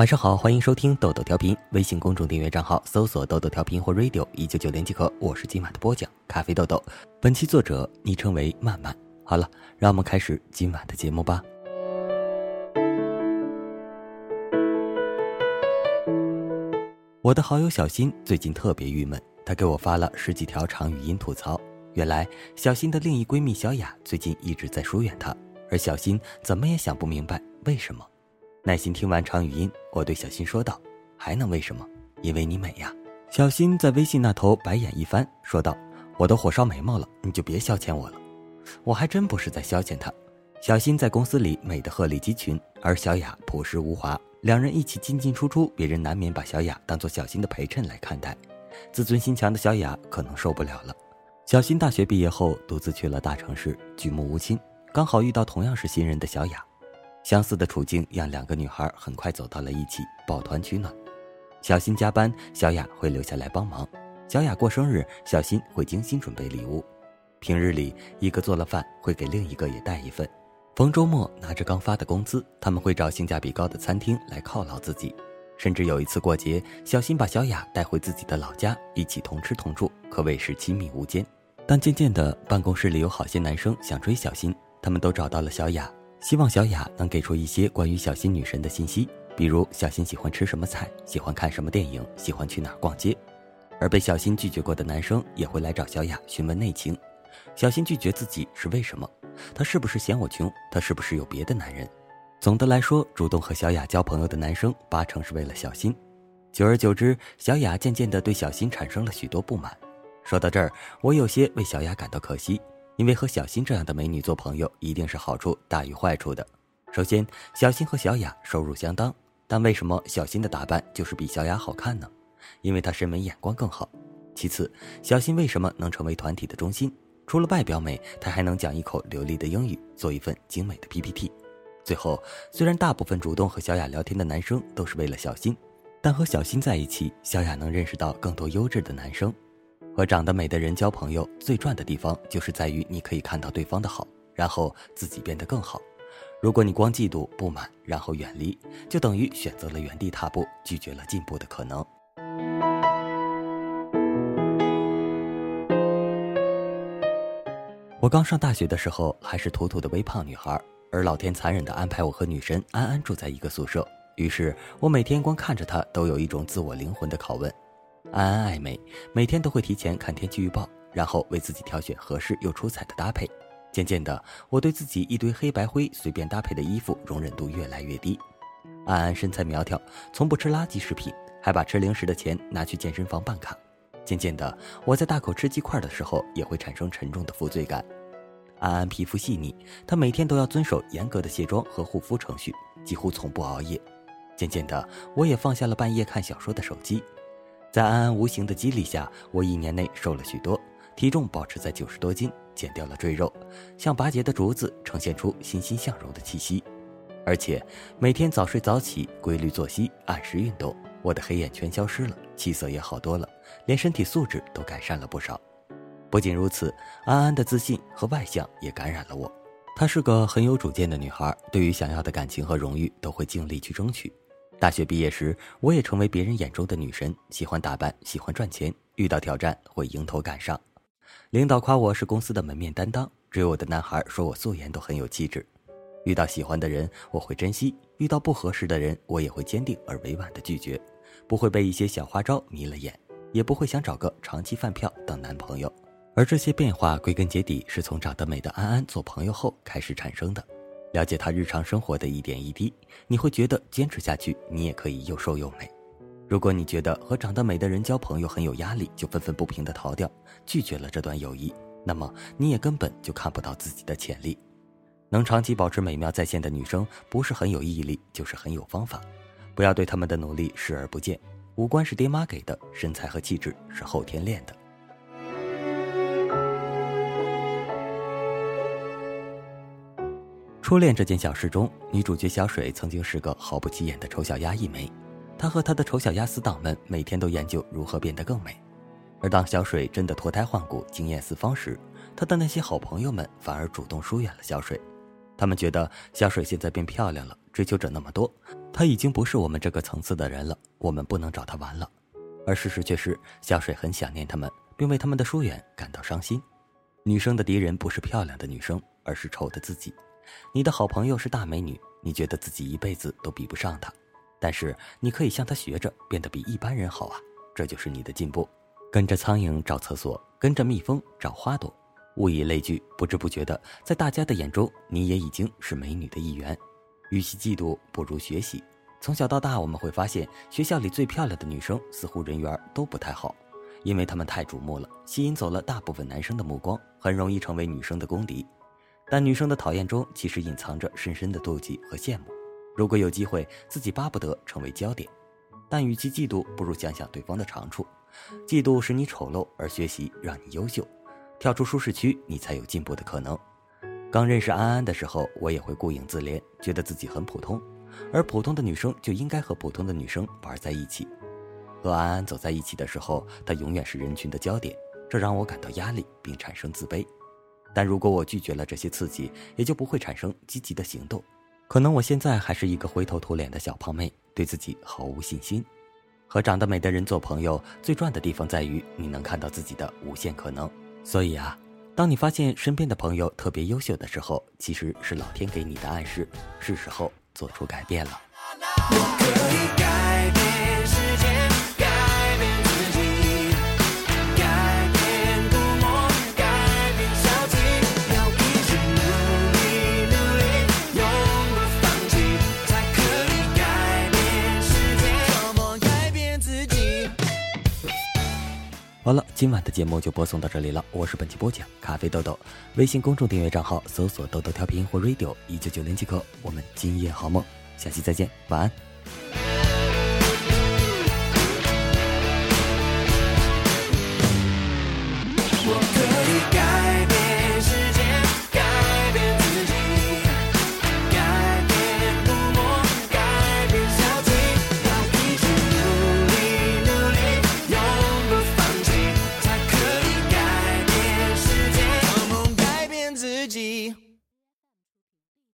晚上好，欢迎收听豆豆调频，微信公众订阅账号搜索“豆豆调频”或 “radio 一九九零”即可。我是今晚的播讲咖啡豆豆，本期作者昵称为曼曼。好了，让我们开始今晚的节目吧。我的好友小新最近特别郁闷，他给我发了十几条长语音吐槽。原来小新的另一闺蜜小雅最近一直在疏远他，而小新怎么也想不明白为什么。耐心听完长语音，我对小新说道：“还能为什么？因为你美呀。”小新在微信那头白眼一翻，说道：“我都火烧眉毛了，你就别消遣我了。”我还真不是在消遣他。小新在公司里美得鹤立鸡群，而小雅朴实无华，两人一起进进出出，别人难免把小雅当做小新的陪衬来看待。自尊心强的小雅可能受不了了。小新大学毕业后，独自去了大城市，举目无亲，刚好遇到同样是新人的小雅。相似的处境让两个女孩很快走到了一起，抱团取暖。小新加班，小雅会留下来帮忙；小雅过生日，小新会精心准备礼物。平日里，一个做了饭会给另一个也带一份。逢周末，拿着刚发的工资，他们会找性价比高的餐厅来犒劳自己。甚至有一次过节，小新把小雅带回自己的老家，一起同吃同住，可谓是亲密无间。但渐渐的，办公室里有好些男生想追小新，他们都找到了小雅。希望小雅能给出一些关于小新女神的信息，比如小新喜欢吃什么菜，喜欢看什么电影，喜欢去哪儿逛街。而被小新拒绝过的男生也会来找小雅询问内情。小新拒绝自己是为什么？他是不是嫌我穷？他是不是有别的男人？总的来说，主动和小雅交朋友的男生八成是为了小新。久而久之，小雅渐渐地对小新产生了许多不满。说到这儿，我有些为小雅感到可惜。因为和小新这样的美女做朋友，一定是好处大于坏处的。首先，小新和小雅收入相当，但为什么小新的打扮就是比小雅好看呢？因为她审美眼光更好。其次，小新为什么能成为团体的中心？除了外表美，他还能讲一口流利的英语，做一份精美的 PPT。最后，虽然大部分主动和小雅聊天的男生都是为了小新，但和小新在一起，小雅能认识到更多优质的男生。和长得美的人交朋友，最赚的地方就是在于你可以看到对方的好，然后自己变得更好。如果你光嫉妒不满，然后远离，就等于选择了原地踏步，拒绝了进步的可能。我刚上大学的时候还是土土的微胖女孩，而老天残忍的安排我和女神安安住在一个宿舍，于是我每天光看着她都有一种自我灵魂的拷问。安安爱美，每天都会提前看天气预报，然后为自己挑选合适又出彩的搭配。渐渐的，我对自己一堆黑白灰随便搭配的衣服容忍度越来越低。安安身材苗条，从不吃垃圾食品，还把吃零食的钱拿去健身房办卡。渐渐的，我在大口吃鸡块的时候也会产生沉重的负罪感。安安皮肤细腻，她每天都要遵守严格的卸妆和护肤程序，几乎从不熬夜。渐渐的，我也放下了半夜看小说的手机。在安安无形的激励下，我一年内瘦了许多，体重保持在九十多斤，减掉了赘肉，像拔节的竹子，呈现出欣欣向荣的气息。而且每天早睡早起，规律作息，按时运动，我的黑眼圈消失了，气色也好多了，连身体素质都改善了不少。不仅如此，安安的自信和外向也感染了我。她是个很有主见的女孩，对于想要的感情和荣誉，都会尽力去争取。大学毕业时，我也成为别人眼中的女神，喜欢打扮，喜欢赚钱，遇到挑战会迎头赶上。领导夸我是公司的门面担当，追我的男孩说我素颜都很有气质。遇到喜欢的人，我会珍惜；遇到不合适的人，我也会坚定而委婉的拒绝，不会被一些小花招迷了眼，也不会想找个长期饭票当男朋友。而这些变化，归根结底是从长得美的安安做朋友后开始产生的。了解他日常生活的一点一滴，你会觉得坚持下去，你也可以又瘦又美。如果你觉得和长得美的人交朋友很有压力，就愤愤不平的逃掉，拒绝了这段友谊，那么你也根本就看不到自己的潜力。能长期保持美妙在线的女生，不是很有毅力，就是很有方法。不要对他们的努力视而不见。五官是爹妈给的，身材和气质是后天练的。初恋这件小事中，女主角小水曾经是个毫不起眼的丑小鸭一枚。她和她的丑小鸭死党们每天都研究如何变得更美。而当小水真的脱胎换骨、惊艳四方时，她的那些好朋友们反而主动疏远了小水。他们觉得小水现在变漂亮了，追求者那么多，她已经不是我们这个层次的人了，我们不能找她玩了。而事实却是，小水很想念他们，并为他们的疏远感到伤心。女生的敌人不是漂亮的女生，而是丑的自己。你的好朋友是大美女，你觉得自己一辈子都比不上她，但是你可以向她学着变得比一般人好啊，这就是你的进步。跟着苍蝇找厕所，跟着蜜蜂找花朵，物以类聚，不知不觉的，在大家的眼中，你也已经是美女的一员。与其嫉妒，不如学习。从小到大，我们会发现，学校里最漂亮的女生似乎人缘都不太好，因为她们太瞩目了，吸引走了大部分男生的目光，很容易成为女生的公敌。但女生的讨厌中，其实隐藏着深深的妒忌和羡慕。如果有机会，自己巴不得成为焦点。但与其嫉妒，不如想想对方的长处。嫉妒使你丑陋，而学习让你优秀。跳出舒适区，你才有进步的可能。刚认识安安的时候，我也会顾影自怜，觉得自己很普通，而普通的女生就应该和普通的女生玩在一起。和安安走在一起的时候，她永远是人群的焦点，这让我感到压力，并产生自卑。但如果我拒绝了这些刺激，也就不会产生积极的行动。可能我现在还是一个灰头土脸的小胖妹，对自己毫无信心。和长得美的人做朋友，最赚的地方在于你能看到自己的无限可能。所以啊，当你发现身边的朋友特别优秀的时候，其实是老天给你的暗示，是时候做出改变了。好了，今晚的节目就播送到这里了。我是本期播讲咖啡豆豆，微信公众订阅账号搜索“豆豆调频”或 “radio 一九九零”即可。我们今夜好梦，下期再见，晚安。